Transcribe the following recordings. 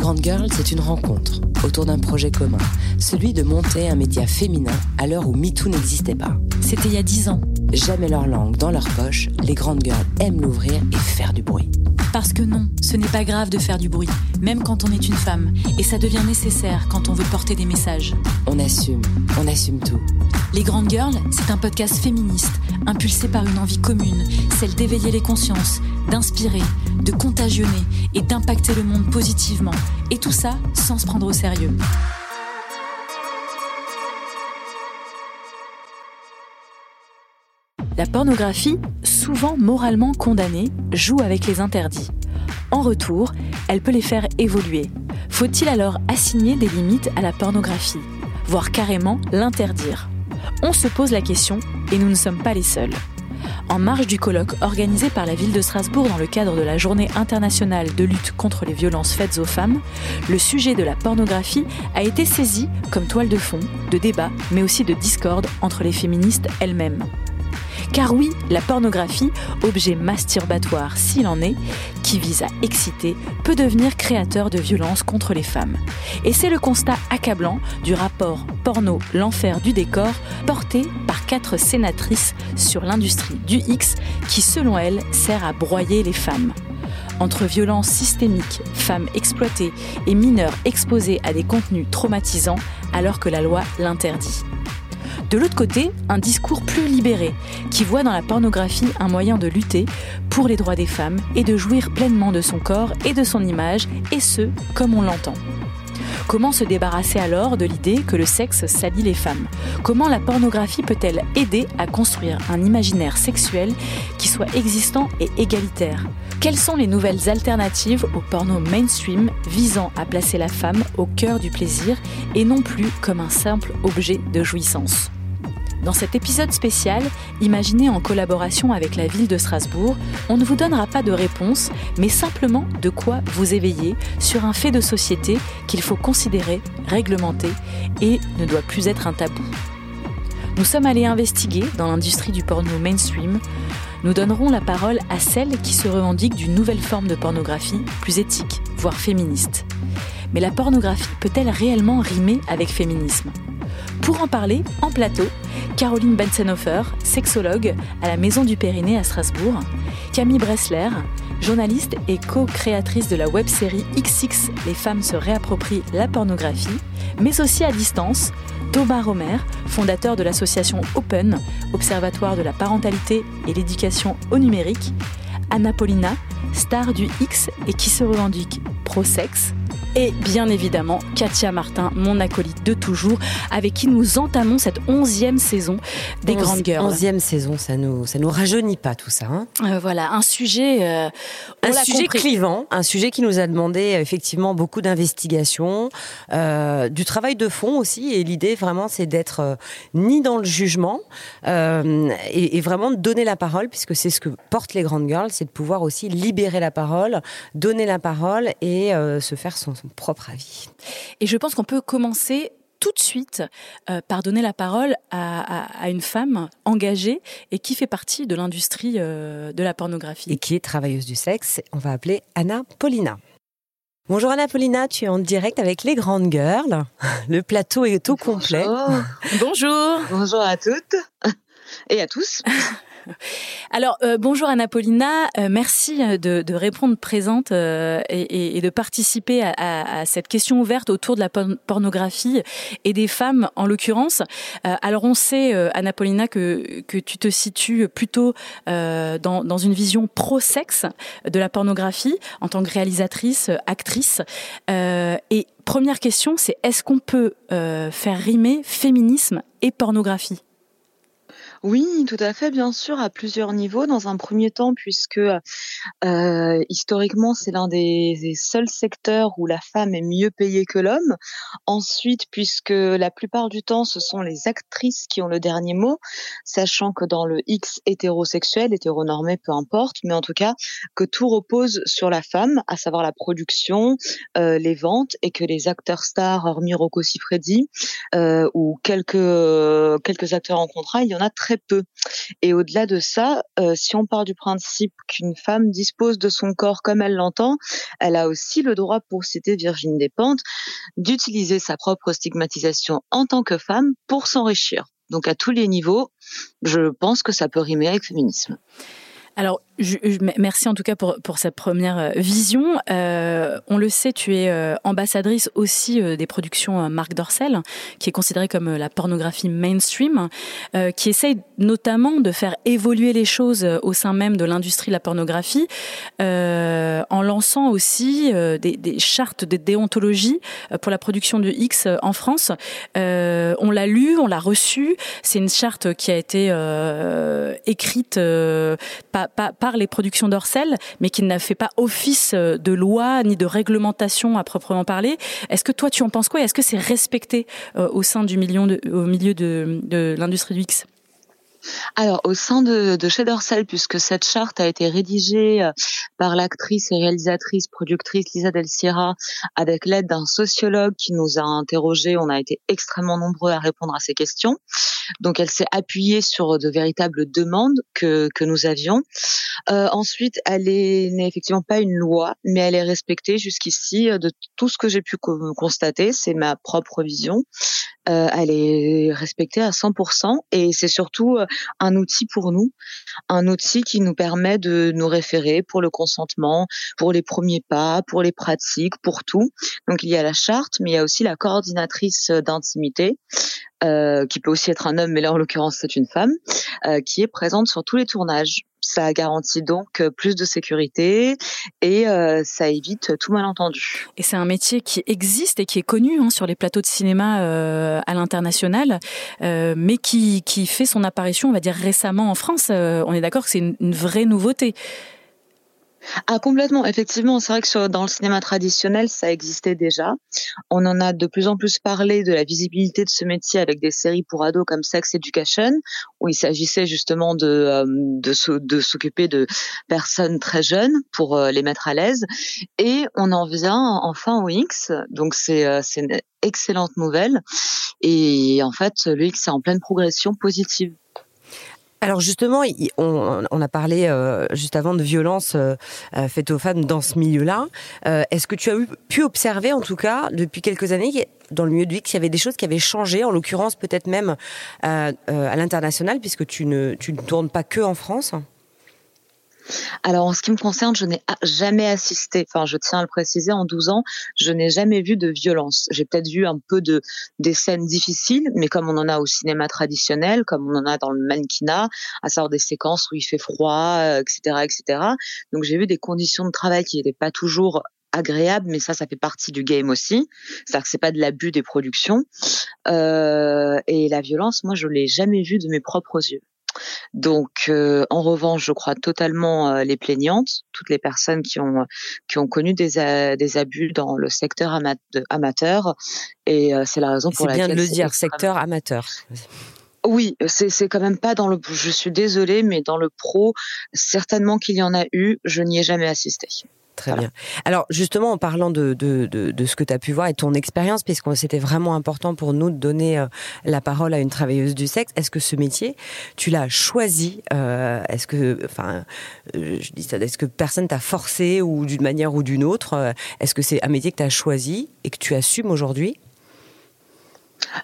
Grandes Girls, c'est une rencontre autour d'un projet commun, celui de monter un média féminin à l'heure où MeToo n'existait pas. C'était il y a dix ans. Jamais leur langue dans leur poche, les Grandes Girls aiment l'ouvrir et faire du bruit. Parce que non, ce n'est pas grave de faire du bruit, même quand on est une femme, et ça devient nécessaire quand on veut porter des messages. On assume, on assume tout. Les Grandes Girls, c'est un podcast féministe, impulsé par une envie commune, celle d'éveiller les consciences, d'inspirer, de contagionner et d'impacter le monde positivement. Et tout ça sans se prendre au sérieux. La pornographie, souvent moralement condamnée, joue avec les interdits. En retour, elle peut les faire évoluer. Faut-il alors assigner des limites à la pornographie, voire carrément l'interdire? On se pose la question et nous ne sommes pas les seuls. En marge du colloque organisé par la ville de Strasbourg dans le cadre de la Journée internationale de lutte contre les violences faites aux femmes, le sujet de la pornographie a été saisi comme toile de fond, de débat, mais aussi de discorde entre les féministes elles-mêmes. Car oui, la pornographie, objet masturbatoire s'il en est, qui vise à exciter, peut devenir créateur de violences contre les femmes. Et c'est le constat accablant du rapport Porno, l'enfer du décor, porté par quatre sénatrices sur l'industrie du X, qui selon elles sert à broyer les femmes entre violences systémiques, femmes exploitées et mineurs exposés à des contenus traumatisants alors que la loi l'interdit. De l'autre côté, un discours plus libéré, qui voit dans la pornographie un moyen de lutter pour les droits des femmes et de jouir pleinement de son corps et de son image, et ce, comme on l'entend. Comment se débarrasser alors de l'idée que le sexe salit les femmes? Comment la pornographie peut-elle aider à construire un imaginaire sexuel qui soit existant et égalitaire? Quelles sont les nouvelles alternatives au porno mainstream visant à placer la femme au cœur du plaisir et non plus comme un simple objet de jouissance? Dans cet épisode spécial, imaginé en collaboration avec la ville de Strasbourg, on ne vous donnera pas de réponse, mais simplement de quoi vous éveiller sur un fait de société qu'il faut considérer, réglementer et ne doit plus être un tabou. Nous sommes allés investiguer dans l'industrie du porno mainstream. Nous donnerons la parole à celles qui se revendiquent d'une nouvelle forme de pornographie, plus éthique, voire féministe. Mais la pornographie peut-elle réellement rimer avec féminisme? Pour en parler, en plateau, Caroline Bensenhofer, sexologue à la Maison du Périnée à Strasbourg, Camille Bressler, journaliste et co-créatrice de la web-série XX Les femmes se réapproprient la pornographie, mais aussi à distance, Thomas Romer, fondateur de l'association Open, Observatoire de la parentalité et l'éducation au numérique, Anna Paulina, star du X et qui se revendique pro-sexe, et bien évidemment Katia Martin, mon acolyte de toujours, avec qui nous entamons cette onzième saison des Grandes Girls. Onzième saison, ça nous, ça nous rajeunit pas tout ça. Hein euh, voilà, un sujet, euh, un sujet clivant, un sujet qui nous a demandé euh, effectivement beaucoup d'investigation, euh, du travail de fond aussi, et l'idée vraiment c'est d'être ni dans le jugement et, et, vraiment de donner la parole, puisque c'est ce que portent les Grandes Girls, c'est de pouvoir aussi libérer la parole, donner la parole et se faire son son propre avis. Et je pense qu'on peut commencer tout de suite euh, par donner la parole à, à, à, une femme engagée et qui fait partie de l'industrie euh, de la pornographie. Et qui est travailleuse du sexe. On va appeler Anna Paulina. Bonjour Anna Paulina, tu es en direct avec les grandes girls. Le plateau est au Bonjour. complet. Bonjour. Bonjour à toutes et à tous. Alors euh, bonjour Anna Paulina, euh, merci de, de, répondre présente euh, et, de participer à, cette question ouverte autour de la pornographie et des femmes en l'occurrence. Euh, alors on sait Anna Paulina que, que tu te situes plutôt dans, dans une vision pro-sexe de la pornographie en tant que réalisatrice, actrice. et première question, c'est est-ce qu'on peut faire rimer féminisme et pornographie? Oui, tout à fait, bien sûr, à plusieurs niveaux. Dans un premier temps, puisque euh, historiquement, c'est l'un des, seuls secteurs où la femme est mieux payée que l'homme. Ensuite, puisque la plupart du temps, ce sont les actrices qui ont le dernier mot, sachant que dans le X hétérosexuel, hétéronormé, peu importe, mais en tout cas, que tout repose sur la femme, à savoir la production, euh, les ventes, et que les acteurs stars, hormis Rocco Siffredi, euh, ou quelques, quelques acteurs en contrat, il y en a très très peu. Et au-delà de ça, euh, si on part du principe qu'une femme dispose de son corps comme elle l'entend, elle a aussi le droit, pour citer Virginie Despentes, d'utiliser sa propre stigmatisation en tant que femme pour s'enrichir. Donc à tous les niveaux, je pense que ça peut rimer avec féminisme. Alors, merci en tout cas pour, cette première euh, vision. Euh, on le sait, tu es euh, ambassadrice aussi des productions Marc Dorcel, qui est considérée comme la pornographie mainstream, qui essaye notamment de faire évoluer les choses au sein même de l'industrie de la pornographie, en lançant aussi des, chartes de déontologie pour la production de X en France. on l'a lu, on l'a reçu. C'est une charte qui a été écrite par les productions d'Orcel, mais qui n'a fait pas office euh, de loi ni de réglementation à proprement parler. Est-ce que toi, tu en penses quoi? Est-ce que c'est respecté euh, au sein du de, au milieu de, l'industrie du X? Alors, au sein de, de chez Dorsal, puisque cette charte a été rédigée euh, par l'actrice et réalisatrice, productrice Lisa Del Sierra, avec l'aide d'un sociologue qui nous a interrogés, on a été extrêmement nombreux à répondre à ces questions. Donc, elle s'est appuyée sur de véritables demandes que, que nous avions. Euh, ensuite, elle n'est effectivement pas une loi, mais elle est respectée jusqu'ici euh, de tout ce que j'ai pu constater. C'est ma propre vision. Euh, elle est respectée à 100% et c'est surtout euh, un outil pour nous, un outil qui nous permet de nous référer pour le consentement, pour les premiers pas, pour les pratiques, pour tout. Donc il y a la charte, mais il y a aussi la coordinatrice d'intimité, euh, qui peut aussi être un homme, mais là en l'occurrence c'est une femme, euh, qui est présente sur tous les tournages. Ça garantit donc euh, plus de sécurité et euh, ça évite tout malentendu. Et c'est un métier qui existe et qui est connu hein, sur les plateaux de cinéma euh, à l'international, mais qui, qui fait son apparition, on va dire récemment en France. on est d'accord que c'est une vraie nouveauté. Ah complètement, effectivement, c'est vrai que dans le cinéma traditionnel, ça existait déjà. On en a de plus en plus parlé de la visibilité de ce métier avec des séries pour ados comme Sex Education, où il s'agissait justement de euh, de, s'occuper de personnes très jeunes pour euh, les mettre à l'aise. Et on en vient enfin au X, donc c'est euh, une excellente nouvelle. Et en fait, le X est en pleine progression positive. Alors justement, on, a parlé euh, juste avant de violences euh, euh, faites aux femmes dans ce milieu-là. Est-ce que tu as pu observer, en tout cas, depuis quelques années, dans le milieu du X, il y avait des choses qui avaient changé, en l'occurrence peut-être même à l'international, puisque tu ne, tu ne tournes pas que en France? Alors en ce qui me concerne, je n'ai jamais assisté, enfin je tiens à le préciser, en 12 ans, je n'ai jamais vu de violence. J'ai peut-être vu un peu de des scènes difficiles, mais comme on en a au cinéma traditionnel, comme on en a dans le mannequinat, à savoir des séquences où il fait froid, etc., euh, etc. Donc j'ai vu des conditions de travail qui n'étaient pas toujours agréables, mais ça, ça fait partie du game aussi. C'est-à-dire que c'est pas de l'abus des productions. Euh, et la violence, moi, je l'ai jamais vue de mes propres yeux. Donc, euh, en revanche, je crois totalement euh, les plaignantes, toutes les personnes qui ont qui ont connu des, des abus dans le secteur amateur, et euh, c'est la raison pour laquelle. C'est bien de le dire, secteur amateur. Oui, c'est c'est quand même pas dans le. Je suis désolée, mais dans le pro, certainement qu'il y en a eu. Je n'y ai jamais assisté. Très bien. Alors justement, en parlant de, de, de, ce que tu as pu voir et ton expérience, puisque c'était vraiment important pour nous de donner euh, la parole à une travailleuse du sexe, est-ce que ce métier, tu l'as choisi euh, Est-ce que, enfin, euh, je dis ça, est-ce que personne t'a forcé ou d'une manière ou d'une autre Est-ce que c'est un métier que tu as choisi et que tu assumes aujourd'hui?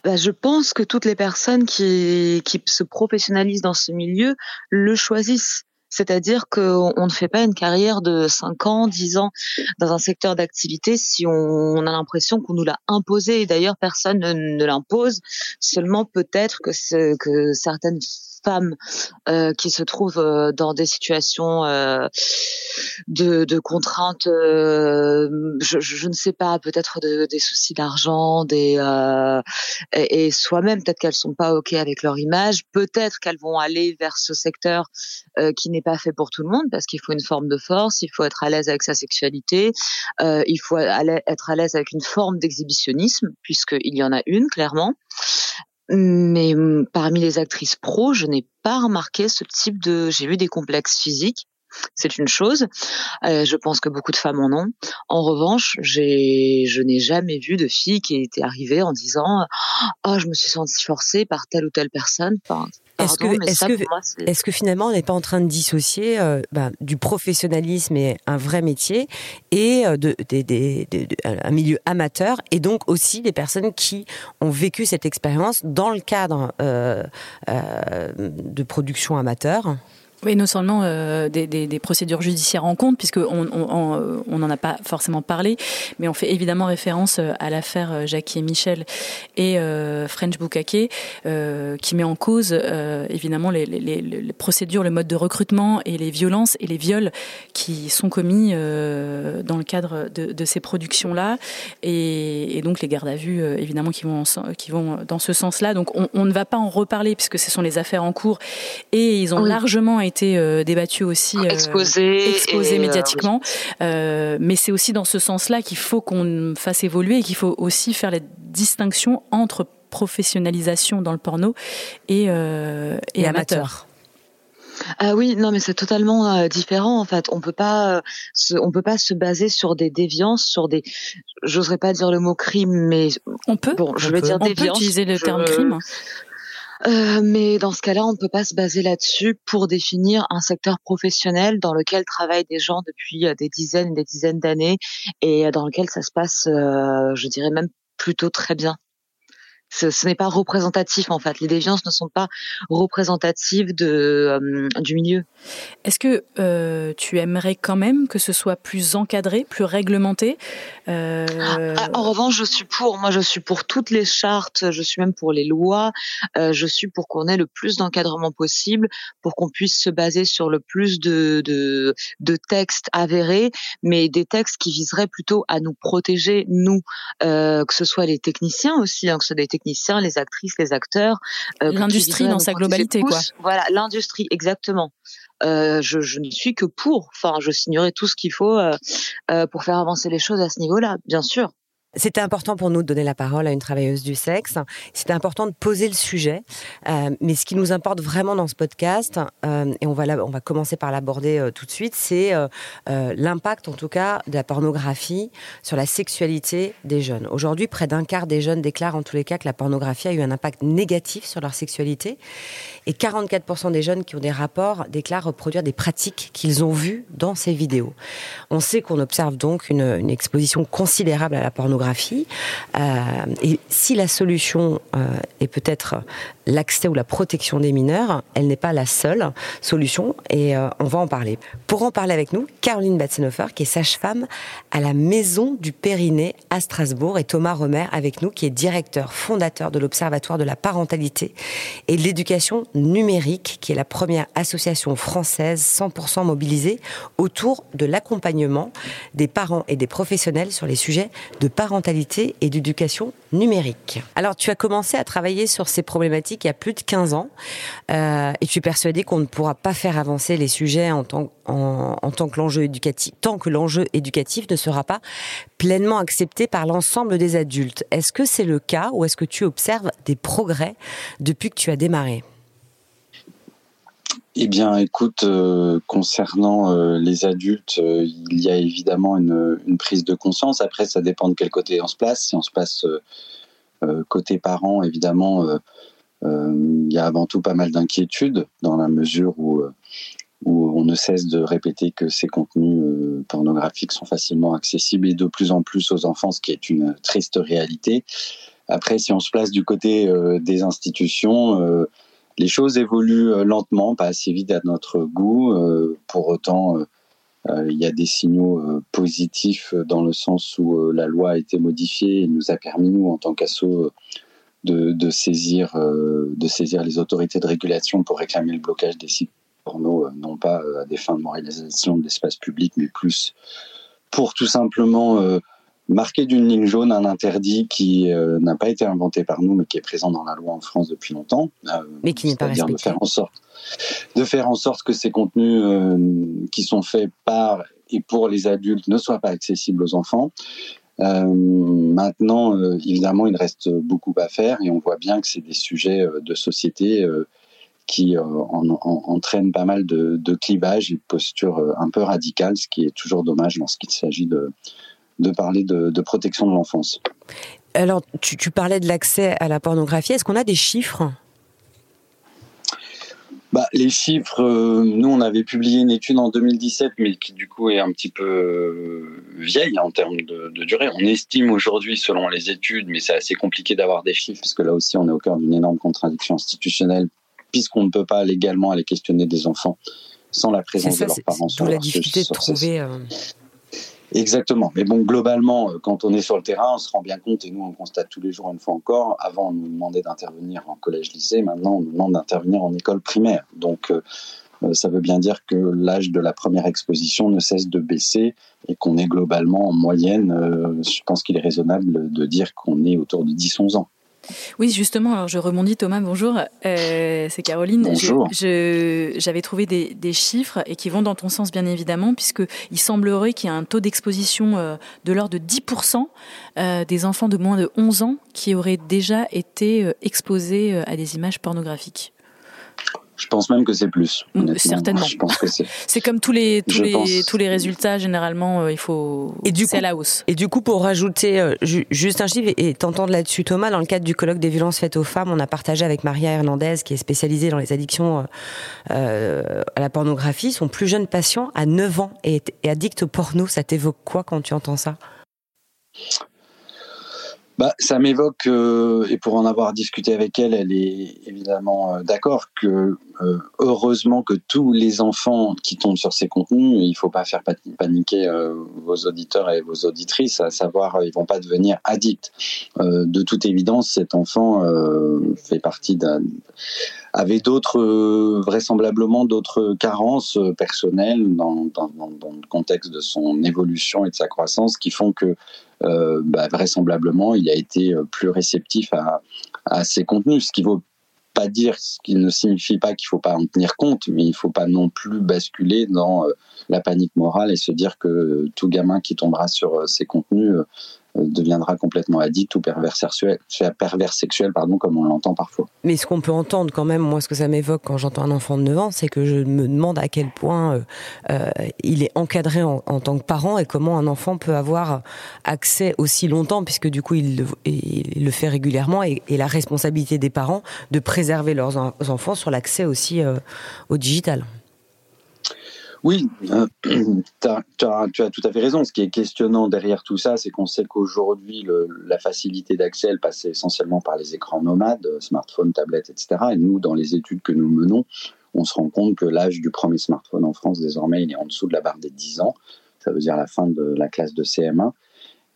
Bah, je pense que toutes les personnes qui, qui se professionnalisent dans ce milieu le choisissent. C'est-à-dire qu'on ne fait pas une carrière de 5 ans, 10 ans dans un secteur d'activité si on, a l'impression qu'on nous l'a imposé. D'ailleurs, personne ne, l'impose. Seulement peut-être que, que certaines femmes euh, qui se trouvent euh, dans des situations euh, de, de, contraintes, je, ne sais pas, peut-être de, des soucis d'argent, des et, et soi-même peut-être qu'elles sont pas ok avec leur image, peut-être qu'elles vont aller vers ce secteur qui n'est pas fait pour tout le monde parce qu'il faut une forme de force, il faut être à l'aise avec sa sexualité, il faut être à l'aise avec une forme d'exhibitionnisme puisqu'il y en a une clairement. Mais mmh, parmi les actrices pro, je n'ai pas remarqué ce type de. J'ai vu des complexes physiques. C'est une chose. Euh, je pense que beaucoup de femmes en ont. En revanche, j'ai, je n'ai jamais vu de fille qui était arrivée en disant, oh, je me suis sentie forcée par telle ou telle personne. Est-ce que, est que, est que, finalement on n'est pas en train de dissocier euh, bah, du professionnalisme et un vrai métier et de, un milieu amateur et donc aussi des personnes qui ont vécu cette expérience dans le cadre de production amateur? Oui, non seulement euh, des, des, des, procédures judiciaires en compte, puisqu'on on n'en a pas forcément parlé, mais on fait évidemment référence euh, à l'affaire euh, Jackie et Michel et euh, French Boukake, euh, qui met en cause euh, évidemment les, les, les, procédures, le mode de recrutement et les violences et les viols qui sont commis dans le cadre de, de ces productions-là, et, et, donc les gardes à vue évidemment qui vont, qui vont dans ce sens-là. Donc on, on, ne va pas en reparler puisque ce sont les affaires en cours, et ils ont oui. largement été euh, débattu aussi, euh, exposé, exposé euh, médiatiquement. Oui. mais c'est aussi dans ce sens-là qu'il faut qu'on fasse évoluer et qu'il faut aussi faire la distinction entre professionnalisation dans le porno et, et, et amateur. amateur. Ah oui, non mais c'est totalement euh, différent en fait. On peut pas, euh, se, on peut pas se baser sur des déviances, sur des, j'oserais pas dire le mot crime, mais on peut. Bon, je vais peut. dire on déviance. peut utiliser le terme crime. Euh, mais dans ce cas-là, on ne peut pas se baser là-dessus pour définir un secteur professionnel dans lequel travaillent des gens depuis des dizaines et des dizaines d'années et dans lequel ça se passe, euh, je dirais même plutôt très bien ce, ce n'est pas représentatif en fait. Les déviances ne sont pas représentatives de, euh, du milieu. Est-ce que euh, tu aimerais quand même que ce soit plus encadré, plus réglementé euh... ah, En revanche, je suis pour. Moi, je suis pour toutes les chartes. Je suis même pour les lois. Je suis pour qu'on ait le plus d'encadrement possible, pour qu'on puisse se baser sur le plus de, de, de textes avérés, mais des textes qui viseraient plutôt à nous protéger, nous, que ce soit les techniciens aussi, hein, que ce soit des techniciens, les actrices, les acteurs. Euh, l'industrie dans sa globalité, quoi. Voilà, l'industrie, exactement. Euh, je, je, ne suis que pour. Enfin, je signerai tout ce qu'il faut euh, pour faire avancer les choses à ce niveau-là, bien sûr. C'était important pour nous de donner la parole à une travailleuse du sexe. C'était important de poser le sujet. Euh, mais ce qui nous importe vraiment dans ce podcast, euh, et on va, on va commencer par l'aborder euh, tout de suite, c'est l'impact, en tout cas, de la pornographie sur la sexualité des jeunes. Aujourd'hui, près d'un quart des jeunes déclarent en tous les cas que la pornographie a eu un impact négatif sur leur sexualité. Et 44% des jeunes qui ont des rapports déclarent reproduire des pratiques qu'ils ont vues dans ces vidéos. On sait qu'on observe donc une exposition considérable à la pornographie euh, et si la solution euh, est peut-être l'accès ou la protection des mineurs, elle n'est pas la seule solution et euh, on va en parler. Pour en parler avec nous, Caroline Batzenhofer, qui est sage-femme à la Maison du Périnée à Strasbourg, et Thomas Romer avec nous, qui est directeur fondateur de l'Observatoire de la parentalité et de l'éducation numérique, qui est la première association française 100% mobilisée autour de l'accompagnement des parents et des professionnels sur les sujets de parentalité et d'éducation numérique. Alors, tu as commencé à travailler sur ces problématiques il y a plus de 15 ans euh, et tu es persuadé qu'on ne pourra pas faire avancer les sujets en tant, en, tant que l'enjeu éducatif, tant que l'enjeu éducatif ne sera pas pleinement accepté par l'ensemble des adultes. Est-ce que c'est le cas ou est-ce que tu observes des progrès depuis que tu as démarré? Eh bien, écoute, euh, concernant euh, les adultes, euh, il y a évidemment une, prise de conscience. Après, ça dépend de quel côté on se place. Si on se place côté parents, évidemment, il y a avant tout pas mal d'inquiétudes dans la mesure où on ne cesse de répéter que ces contenus pornographiques sont facilement accessibles et de plus en plus aux enfants, ce qui est une triste réalité. Après, si on se place du côté des institutions, les choses évoluent euh, lentement, pas assez vite à notre goût. Euh, pour autant, euh, il y a des signaux positifs dans le sens où la loi a été modifiée et nous a permis, nous, en tant qu'asso, de, saisir, de saisir les autorités de régulation pour réclamer le blocage des sites porno, non pas à des fins de moralisation de l'espace public, mais plus pour tout simplement marquer d'une ligne jaune un interdit qui euh, n'a pas été inventé par nous, mais qui est présent dans la loi en France depuis longtemps. Euh, mais qui n'est pas respecté. De faire en sorte, de faire en sorte que ces contenus euh, qui sont faits par et pour les adultes ne soient pas accessibles aux enfants. Euh, maintenant, évidemment, il reste beaucoup à faire et on voit bien que c'est des sujets de société qui en, en, entraînent pas mal de, de clivages et de postures un peu radicales, ce qui est toujours dommage lorsqu'il s'agit de, de parler de, de protection de l'enfance. Alors, tu, tu, parlais de l'accès à la pornographie. Est-ce qu'on a des chiffres? Bah, les chiffres, euh, nous on avait publié une étude en 2017, mais qui du coup est un petit peu euh, vieille en termes de, durée. On estime aujourd'hui, selon les études, mais c'est assez compliqué d'avoir des chiffres, puisque là aussi on est au cœur d'une énorme contradiction institutionnelle, puisqu'on ne peut pas légalement aller questionner des enfants sans la présence de leurs parents. C'est la difficulté de trouver. Euh, Exactement. Mais bon, globalement, euh, quand on est sur le terrain, on se rend bien compte, et nous on constate tous les jours une fois encore, avant on nous demandait d'intervenir en collège-lycée, maintenant on nous demande d'intervenir en école primaire. Donc euh, euh, ça veut bien dire que l'âge de la première exposition ne cesse de baisser et qu'on est globalement en moyenne, je pense qu'il est raisonnable de dire qu'on est autour de 10-11 ans. Oui, justement, alors je rebondis Thomas, bonjour. Euh, c'est Caroline. Bonjour. J'avais trouvé des, chiffres et qui vont dans ton sens, bien évidemment, puisqu'il semblerait qu'il y ait un taux d'exposition euh, de l'ordre de 10% euh, des enfants de moins de 11 ans qui auraient déjà été exposés à des images pornographiques. Je pense même que c'est plus. Certainement. Je pense que c'est. comme tous les tous les tous les résultats généralement euh, il faut. Et du c'est à la hausse. Et du coup pour rajouter euh, juste un chiffre et t'entendre là-dessus Thomas dans le cadre du colloque des violences faites aux femmes on a partagé avec Maria Hernandez qui est spécialisée dans les addictions euh, à la pornographie son plus jeune patient à 9 ans et est addict au porno ça t'évoque quoi quand tu entends ça? Bah, ça m'évoque, euh, et pour en avoir discuté avec elle, elle est évidemment euh, d'accord que euh, heureusement que tous les enfants qui tombent sur ces contenus, il faut pas faire paniquer vos auditeurs et vos auditrices, à savoir ils vont pas devenir addicts. de toute évidence, cet enfant fait partie d'un avait d'autres vraisemblablement d'autres carences personnelles dans, dans, dans, le contexte de son évolution et de sa croissance qui font que euh, bah, vraisemblablement, il a été euh, plus réceptif à, ces contenus, ce qui ne signifie pas qu'il faut pas en tenir compte, mais il faut pas non plus basculer dans euh, la panique morale et se dire que tout gamin qui tombera sur ces contenus euh, deviendra complètement addict ou pervers sexuel, pervers sexuel pardon, comme on l'entend parfois. Mais ce qu'on peut entendre quand même, moi ce que ça m'évoque quand j'entends un enfant de 9 ans, c'est que je me demande à quel point euh, euh, il est encadré en, tant que parent et comment un enfant peut avoir accès aussi longtemps, puisque du coup il le, il le fait régulièrement, et, la responsabilité des parents de préserver leurs enfants sur l'accès aussi au digital. Oui, euh, tu as, tout à fait raison. Ce qui est questionnant derrière tout ça, c'est qu'on sait qu'aujourd'hui, la facilité d'accès, elle passe essentiellement par les écrans nomades, smartphones, tablettes, etc. Et nous, dans les études que nous menons, on se rend compte que l'âge du premier smartphone en France, désormais, il est en dessous de la barre des 10 ans. Ça veut dire la fin de la classe de CM1.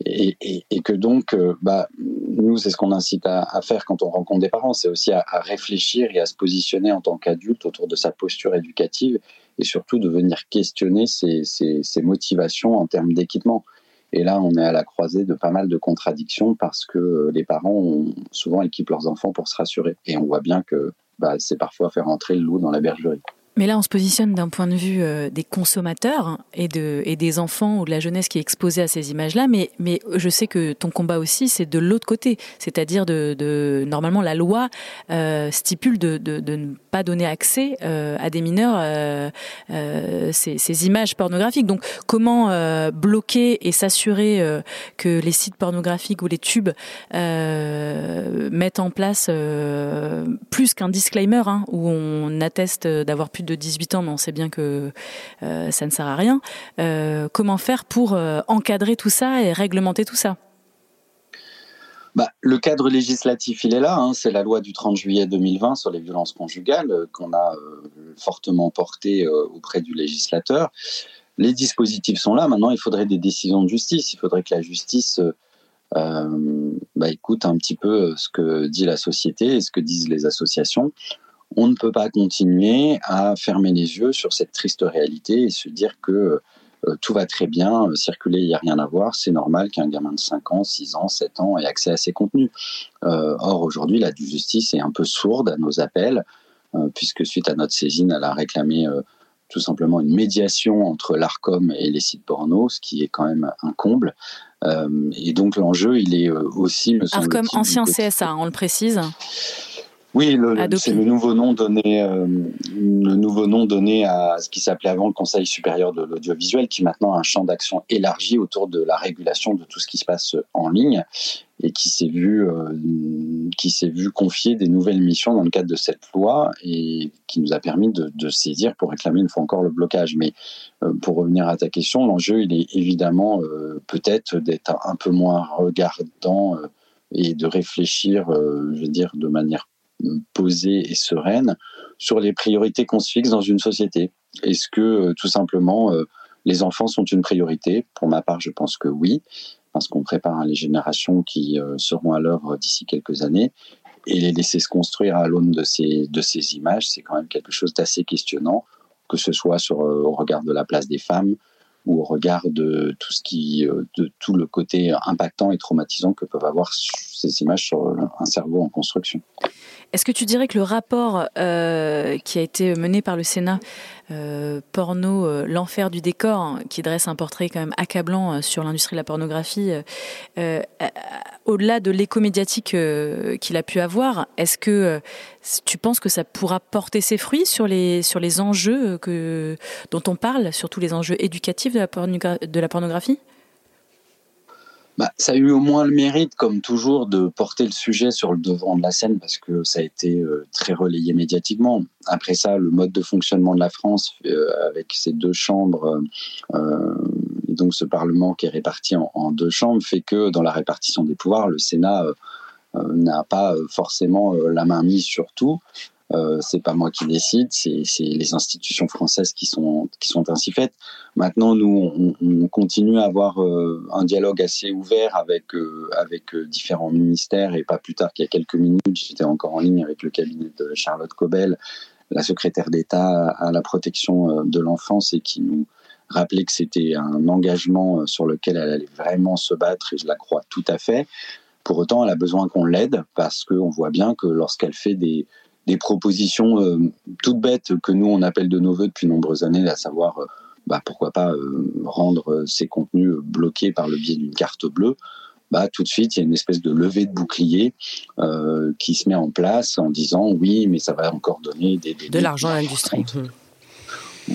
Et, que donc, euh, bah, nous, c'est ce qu'on incite à, faire quand on rencontre des parents, c'est aussi à, réfléchir et à se positionner en tant qu'adulte autour de sa posture éducative et surtout de venir questionner ses, motivations en termes d'équipement. Et là, on est à la croisée de pas mal de contradictions parce que les parents ont souvent équipent leurs enfants pour se rassurer. Et on voit bien que bah, c'est parfois faire entrer le loup dans la bergerie. Mais là, on se positionne d'un point de vue euh, des consommateurs et, de, et des enfants ou de la jeunesse qui est exposée à ces images-là. Mais, je sais que ton combat aussi, c'est de l'autre côté. C'est-à-dire de, normalement, la loi euh, stipule de, ne pas donner accès euh, à des mineurs ces, ces, images pornographiques. Donc, comment bloquer et s'assurer que les sites pornographiques ou les tubes mettent en place plus qu'un disclaimer hein, où on atteste d'avoir pu de 18 ans, mais on sait bien que euh, ça ne sert à rien. Euh, comment faire pour euh, encadrer tout ça et réglementer tout ça? Bah, le cadre législatif, il est là. Hein. c'est la loi du 30 juillet 2020 sur les violences conjugales qu'on a fortement portée auprès du législateur. Les dispositifs sont là. Maintenant, il faudrait des décisions de justice. Il faudrait que la justice bah, écoute un petit peu ce que dit la société et ce que disent les associations on ne peut pas continuer à fermer les yeux sur cette triste réalité et se dire que euh, tout va très bien, euh, circuler, il n'y a rien à voir, c'est normal qu'un gamin de 5 ans, 6 ans, 7 ans ait accès à ces contenus. Euh, or, aujourd'hui, la justice est un peu sourde à nos appels, puisque suite à notre saisine, elle a réclamé tout simplement une médiation entre l'ARCOM et les sites porno, ce qui est quand même un comble. et donc l'enjeu, il est aussi... ARCOM, ancien CSA, on le précise Oui, c'est le nouveau nom donné, euh, le nouveau nom donné à ce qui s'appelait avant le Conseil supérieur de l'audiovisuel, qui maintenant a un champ d'action élargi autour de la régulation de tout ce qui se passe en ligne et qui s'est vu, euh, qui s'est vu confier des nouvelles missions dans le cadre de cette loi et qui nous a permis de, de saisir pour réclamer une fois encore le blocage. Mais euh, pour revenir à ta question, l'enjeu, il est évidemment peut-être d'être un peu moins regardant et de réfléchir, je veux dire, de manière posée et sereine sur les priorités qu'on se fixe dans une société. Est-ce que euh, tout simplement euh, les enfants sont une priorité? Pour ma part, je pense que oui, parce qu'on prépare les générations qui euh, seront à l'œuvre d'ici quelques années. Et les laisser se construire à l'aune de ces, images, c'est quand même quelque chose d'assez questionnant, que ce soit au regard de la place des femmes, ou au regard de tout ce qui, de tout le côté impactant et traumatisant que peuvent avoir ces images sur un cerveau en construction. Est-ce que tu dirais que le rapport euh, qui a été mené par le Sénat, euh, porno, euh, l'enfer du décor, hein, qui dresse un portrait quand même accablant sur l'industrie de la pornographie, au-delà de l'écho médiatique qu'il a pu avoir, est-ce que tu penses que ça pourra porter ses fruits sur les, enjeux dont on parle, surtout les enjeux éducatifs de la pornographie? Bah, ça a eu au moins le mérite, comme toujours, de porter le sujet sur le devant de la scène parce que ça a été euh, très relayé médiatiquement. Après ça, le mode de fonctionnement de la France, euh, avec ses deux chambres, euh, et donc ce Parlement qui est réparti en, deux chambres, fait que dans la répartition des pouvoirs, le Sénat n'a pas forcément la main mise sur tout. Euh, c'est pas moi qui décide, c'est les institutions françaises qui sont qui sont ainsi faites. Maintenant, nous, on, continue à avoir euh, un dialogue assez ouvert avec euh, avec différents ministères et pas plus tard qu'il y a quelques minutes, j'étais encore en ligne avec le cabinet de Charlotte Cobel, la secrétaire d'État à la protection de l'enfance et qui nous rappelait que c'était un engagement sur lequel elle allait vraiment se battre et je la crois tout à fait. Pour autant, elle a besoin qu'on l'aide parce qu'on voit bien que lorsqu'elle fait des, des propositions euh, toutes bêtes que nous on appelle de nos voeux depuis nombreuses années, à savoir euh, bah, pourquoi pas euh, rendre ces contenus bloqués par le biais d'une carte bleue. Bah, tout de suite, il y a une espèce de levée de bouclier qui se met en place en disant oui, mais ça va encore donner des, de l'argent à l'industrie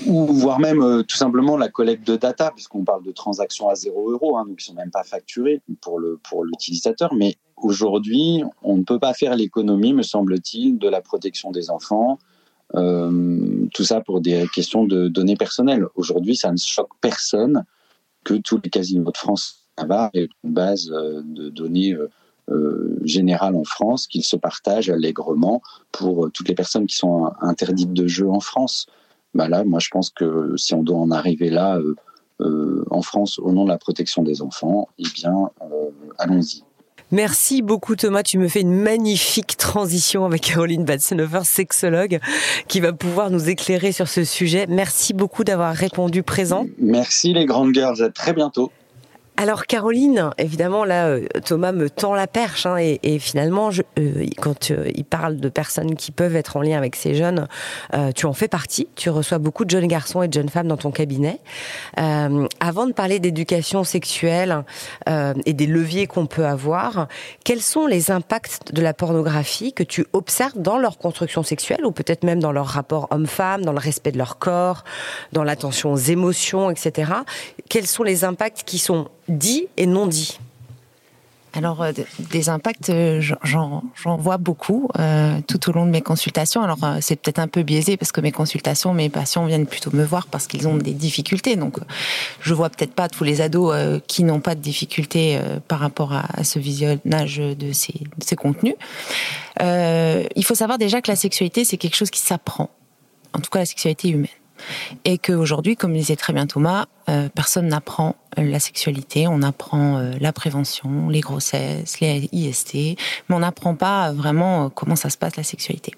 ou voire même euh, tout simplement la collecte de data, puisqu'on parle de transactions à 0 euros, hein, donc qui sont même pas facturées pour le pour l'utilisateur. Mais aujourd'hui, on ne peut pas faire l'économie, me semble-t-il, de la protection des enfants. Euh, tout ça pour des questions de données personnelles. Aujourd'hui, ça ne choque personne que tous les casinos de France aient une base euh, de données euh, générale en France qu'ils se partagent allègrement pour toutes les personnes qui sont interdites de jeu en France. Bah là, moi, je pense que si on doit en arriver là euh, euh, en France au nom de la protection des enfants, eh bien, euh, allons-y. Merci beaucoup Thomas, tu me fais une magnifique transition avec Caroline Batsenhofer, sexologue, qui va pouvoir nous éclairer sur ce sujet. Merci beaucoup d'avoir répondu présent. Merci les grandes girls, à très bientôt. Alors Caroline, évidemment là, euh, Thomas me tend la perche hein, et, finalement, je, euh, quand euh, il parle de personnes qui peuvent être en lien avec ces jeunes, tu en fais partie. Tu reçois beaucoup de jeunes garçons et de jeunes femmes dans ton cabinet. avant de parler d'éducation sexuelle et des leviers qu'on peut avoir, quels sont les impacts de la pornographie que tu observes dans leur construction sexuelle ou peut-être même dans leur rapport homme-femme, dans le respect de leur corps, dans l'attention aux émotions, etc. Quels sont les impacts qui sont dit et non dit alors euh, des impacts, euh, j'en vois beaucoup euh, tout au long de mes consultations. Alors c'est peut-être un peu biaisé parce que mes consultations, mes patients viennent plutôt me voir parce qu'ils ont des difficultés. Donc je vois peut-être pas tous les ados qui n'ont pas de difficultés par rapport à, ce visionnage de ces, de ces contenus. il faut savoir déjà que la sexualité c'est quelque chose qui s'apprend. En tout cas la sexualité humaine et qu'aujourd'hui, comme disait très bien Thomas, euh, personne n'apprend la sexualité, on apprend euh, la prévention, les grossesses, les IST, mais on n'apprend pas vraiment euh, comment ça se passe la sexualité.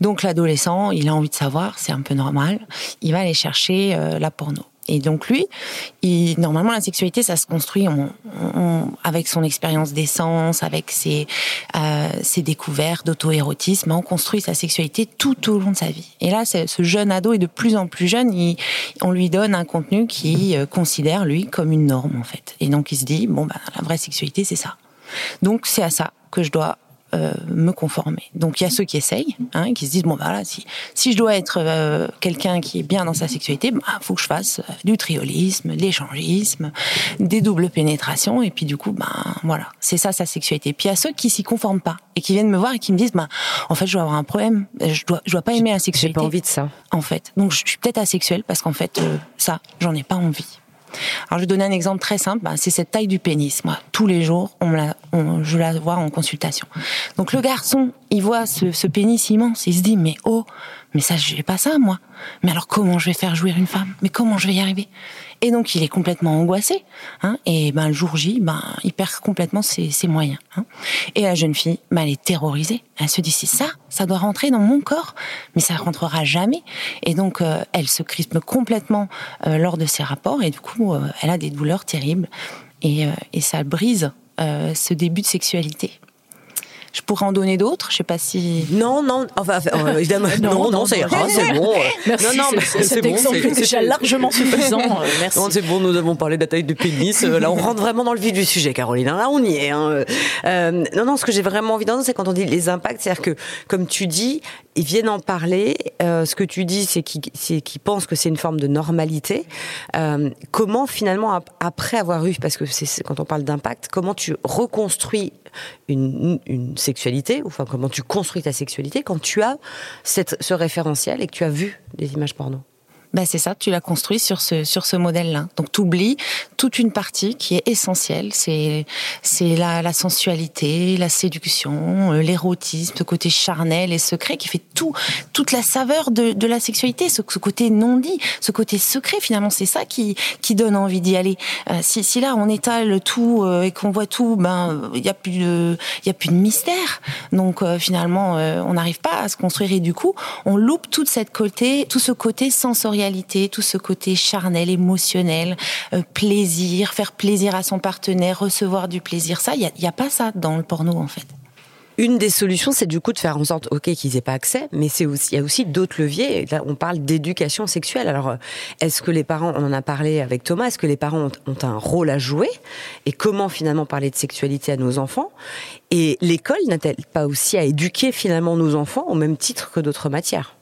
Donc l'adolescent, il a envie de savoir, c'est un peu normal, il va aller chercher la porno. Et donc lui, normalement la sexualité, ça se construit avec son expérience d'essence, avec ses, euh, ses découvertes d'auto-érotisme. On construit sa sexualité tout au long de sa vie. Et là, ce jeune ado est de plus en plus jeune. on lui donne un contenu qui euh, considère lui comme une norme en fait. Et donc il se dit bon bah la vraie sexualité c'est ça. Donc c'est à ça que je dois euh, me conformer. Donc il y a ceux qui essayent, hein, qui se disent bon bah, voilà si si je dois être euh, quelqu'un qui est bien dans sa sexualité, bah faut que je fasse euh, du triolisme, de l'échangisme, des doubles pénétrations et puis du coup ben voilà c'est ça sa sexualité. Puis il y a ceux qui s'y conforment pas et qui viennent me voir et qui me disent bah en fait je dois avoir un problème, je dois je dois pas aimer la sexualité. J'ai pas envie de ça. En fait donc je suis peut-être asexuelle parce qu'en fait ça j'en ai pas envie. Alors, je vais donner un exemple très simple. Bah, c'est cette taille du pénis. Moi, tous les jours, on la, je la vois en consultation. Donc, le garçon, il voit ce, ce pénis immense. Il se dit, mais oh, mais ça, je n'ai pas ça, moi. Mais alors, comment je vais faire jouir une femme? Mais comment je vais y arriver? Et donc, il est complètement angoissé. Hein, et ben, le jour J, ben, il perd complètement ses, ses moyens. Hein. Et la jeune fille, ben, elle est terrorisée. Elle se dit, c'est ça, ça doit rentrer dans mon corps, mais ça rentrera jamais. Et donc, euh, elle se crispe complètement euh, lors de ses rapports. Et du coup, euh, elle a des douleurs terribles. Et, et ça brise ce début de sexualité. Je pourrais en donner d'autres. Je sais pas si. Non, non. Enfin, euh, évidemment, non, non, ça ira, c'est bon. Merci. Non, non, cet exemple est déjà largement suffisant. Euh, merci. Non, c'est bon. Nous avons parlé de la taille du pénis. Euh, là, on rentre vraiment dans le vif du sujet, Caroline. Là, on y est. Hein. Euh, non, non. Ce que j'ai vraiment envie d'entendre, c'est quand on dit les impacts, c'est-à-dire que, comme tu dis, ils viennent en parler. Euh, ce que tu dis, c'est qu'ils qu pensent que c'est une forme de normalité. Euh, comment finalement, après avoir eu, parce que c'est quand on parle d'impact, comment tu reconstruis une, sexualité, enfin comment tu construis ta sexualité quand tu as ce référentiel et que tu as vu des images porno? Ben c'est ça, tu l'as construit sur ce sur ce modèle-là. Donc tu oublies toute une partie qui est essentielle, c'est c'est la, la sensualité, la séduction, euh, l'érotisme, ce côté charnel et secret qui fait tout toute la saveur de, de la sexualité, ce, ce côté non dit, ce côté secret finalement, c'est ça qui qui donne envie d'y aller. Euh, si si là on étale tout euh, et qu'on voit tout, ben il y a plus de il y a plus de mystère. Donc finalement on n'arrive pas à se construire et du coup on loupe toute cette côté tout ce côté sensoriel tout ce côté charnel, émotionnel, euh, plaisir, faire plaisir à son partenaire, recevoir du plaisir. Ça, il n'y a, pas ça dans le porno en fait. Une des solutions, c'est du coup de faire en sorte, ok, qu'ils aient pas accès, mais c'est aussi, il y a aussi d'autres leviers. Là, on parle d'éducation sexuelle. Alors, euh, est-ce que les parents, on en a parlé avec Thomas, est-ce que les parents ont un rôle à jouer? Et comment finalement parler de sexualité à nos enfants? Et l'école n'a-t-elle pas aussi à éduquer finalement nos enfants au même titre que d'autres matières?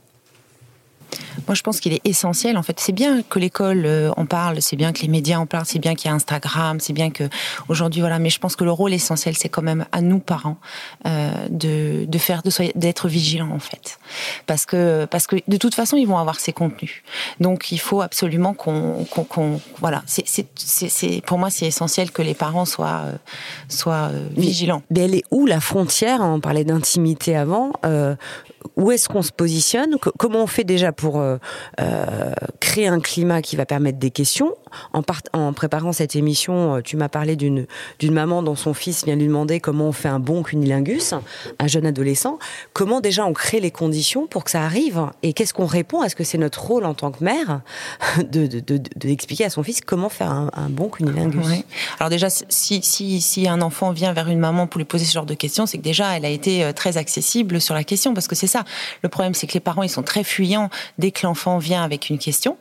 Moi, je pense qu'il est essentiel. En fait, c'est bien que l'école euh, en parle, c'est bien que les médias en parlent, c'est bien qu'il y a Instagram, c'est bien que aujourd'hui, voilà. Mais je pense que le rôle essentiel, c'est quand même à nous parents euh, de, de faire, de d'être vigilants en fait, parce que parce que de toute façon, ils vont avoir ces contenus. Donc, il faut absolument qu'on, voilà. C'est, pour moi, c'est essentiel que les parents soient euh, soient vigilants. Mais elle est où la frontière? On parlait d'intimité avant. Où est-ce qu'on se positionne Comment on fait déjà pour euh, euh, créer un climat qui va permettre des questions en, préparant cette émission, euh, tu m'as parlé d'une maman dont son fils vient lui demander comment on fait un bon cunilingus, un jeune adolescent. Comment déjà on crée les conditions pour que ça arrive Et qu'est-ce qu'on répond? Est-ce que c'est notre rôle en tant que mère de d'expliquer de, de, à son fils comment faire un, un bon cunilingus? Alors déjà, si, si, si un enfant vient vers une maman pour lui poser ce genre de questions, c'est que déjà elle a été très accessible sur la question parce que c'est ça. Le problème, c'est que les parents ils sont très fuyants dès que l'enfant vient avec une question.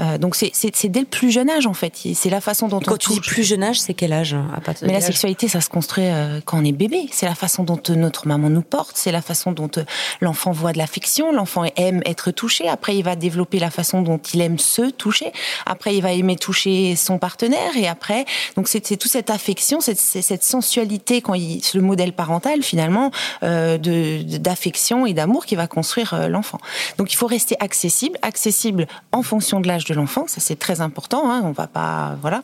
Euh, donc c'est dès le plus jeune âge en fait. C'est la façon dont quand on tu dis plus jeune âge, c'est quel âge à Mais la sexualité, ça se construit euh, quand on est bébé. C'est la façon dont euh, notre maman nous porte, c'est la façon dont euh, l'enfant voit de l'affection, l'enfant aime être touché. Après, il va développer la façon dont il aime se toucher. Après, il va aimer toucher son partenaire. Et après, donc c'est toute cette affection, cette, cette sensualité quand il, le modèle parental finalement d'affection et d'amour qui va construire l'enfant. Donc il faut rester accessible, accessible en fonction de l'âge de l'enfant. Ça c'est très important. Hein. On va pas, voilà.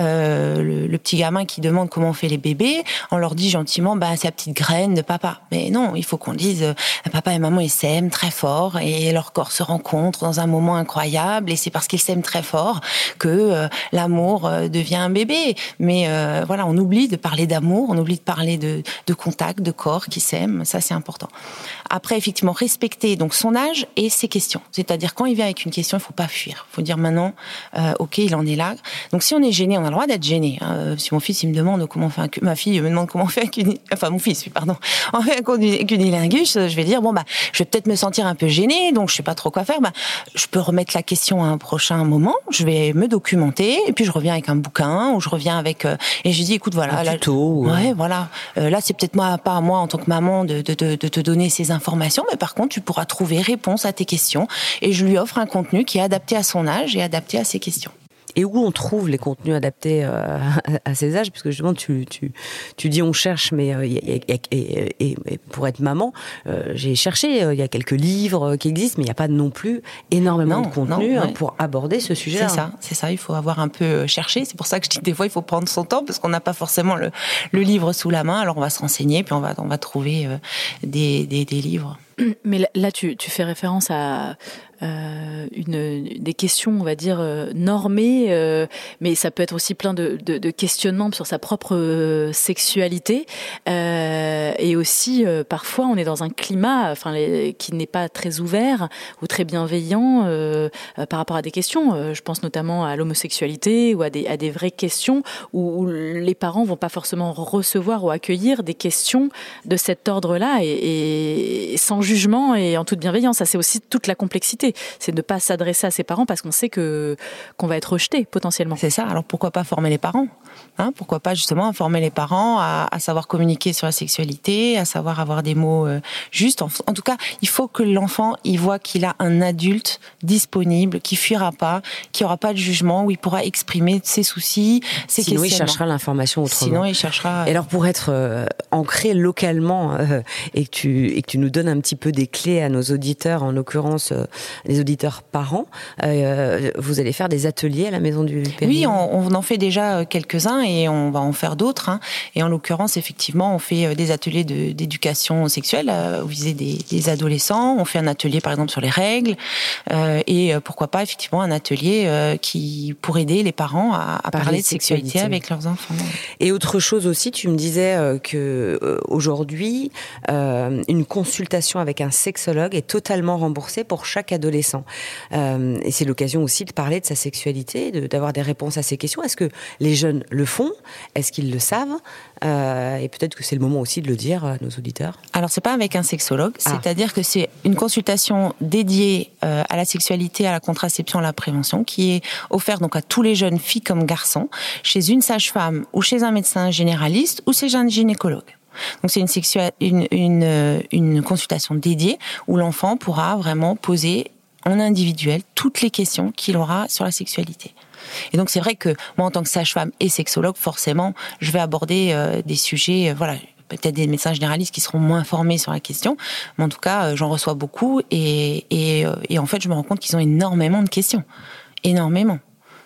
Euh, le, petit gamin qui demande comment on fait les bébés, on leur dit gentiment, bah c'est la petite graine de papa. Mais non, il faut qu'on dise, euh, papa et maman ils s'aiment très fort et leur corps se rencontrent dans un moment incroyable et c'est parce qu'ils s'aiment très fort que euh, l'amour devient un bébé. Mais voilà, on oublie de parler d'amour, on oublie de parler de, de contact, de corps qui s'aiment. Ça c'est important. Après, effectivement, respecter donc son âge et ses questions. C'est-à-dire quand il vient avec une question, il faut pas fuir. Il faut dire maintenant, ok, il en est là. Donc si on est gêné, on a le droit d'être gêné. Hein. Si mon fils il me demande comment on fait un, ma fille me demande comment on fait un cuni, enfin mon fils, pardon, on fait un cunilingus, je vais dire bon bah je vais peut-être me sentir un peu gêné, donc je sais pas trop quoi faire. Bah je peux remettre la question à un prochain moment. Je vais me documenter et puis je reviens avec un bouquin ou je reviens avec euh, et je dis écoute voilà un tuto, ouais voilà euh, là c'est peut-être moi pas à moi en tant que maman de, de, de, de te donner ces informations, mais par contre tu pourras trouver réponse à tes questions et je lui offre un contenu qui est adapté à son âge et adapté à ses questions et où on trouve les contenus adaptés euh, à ces âges, parce que justement tu, tu, tu dis on cherche, mais euh, et, pour être maman, euh, j'ai cherché, il y a quelques livres qui existent, mais il n'y a pas non plus énormément de contenu pour aborder ce sujet-là. C'est ça, c'est ça, il faut avoir un peu cherché. C'est pour ça que je dis des fois il faut prendre son temps, parce qu'on n'a pas forcément le, le, livre sous la main, alors on va se renseigner, puis on va, on va trouver des, des, des livres. Mais là, tu, fais référence à euh, une, des questions, on va dire, euh, normées, euh, mais ça peut être aussi plein de, questionnements sur sa propre sexualité. Et aussi, parfois, on est dans un climat enfin, qui n'est pas très ouvert ou très bienveillant par rapport à des questions. je pense notamment à l'homosexualité ou à des, vraies questions où, les parents vont pas forcément recevoir ou accueillir des questions de cet ordre-là et sans jugement et en toute bienveillance. Ça, c'est aussi toute la complexité c'est de ne pas s'adresser à ses parents parce qu'on sait que qu'on va être rejeté potentiellement. C'est ça. Alors pourquoi pas former les parents? Hein Pourquoi pas justement former les parents à, à, savoir communiquer sur la sexualité, à savoir avoir des mots euh, justes. En, en, tout cas, il faut que l'enfant il voit qu'il a un adulte disponible, qui fuira pas, qui aura pas de jugement, où il pourra exprimer ses soucis, ses Sinon, il cherchera l'information autrement. Sinon, il cherchera. Et alors, pour être euh, ancré localement euh, et que tu et que tu nous donnes un petit peu des clés à nos auditeurs, en l'occurrence euh, les auditeurs parents, euh, vous allez faire des ateliers à la maison du Périgord Oui, on, on, en fait déjà quelques-uns et on va en faire d'autres. Hein. Et en l'occurrence, effectivement, on fait euh, des ateliers d'éducation sexuelle euh, au des, des, adolescents. On fait un atelier, par exemple, sur les règles. Euh, et euh, pourquoi pas, effectivement, un atelier euh, qui pour aider les parents à, à parler, de sexualité, sexualité avec leurs enfants. Et autre chose aussi, tu me disais que aujourd'hui, une consultation avec un sexologue est totalement remboursée pour chaque adolescent et c'est l'occasion aussi de parler de sa sexualité, d'avoir des réponses à ces questions. Est-ce que les jeunes le font Est-ce qu'ils le savent euh, Et peut-être que c'est le moment aussi de le dire à nos auditeurs. Alors c'est pas avec un sexologue, ah. c'est-à-dire que c'est une consultation dédiée euh, à la sexualité, à la contraception, à la prévention, qui est offerte donc à tous les jeunes filles comme garçons, chez une sage-femme ou chez un médecin généraliste ou chez un gynécologue. Donc c'est une, une, une, une, consultation dédiée où l'enfant pourra vraiment poser en individuel toutes les questions qu'il aura sur la sexualité. Et donc c'est vrai que moi en tant que sage-femme et sexologue, forcément, je vais aborder euh, des sujets, euh, voilà, peut-être des médecins généralistes qui seront moins formés sur la question, mais en tout cas, euh, j'en reçois beaucoup et, et, et en fait, je me rends compte qu'ils ont énormément de questions, énormément.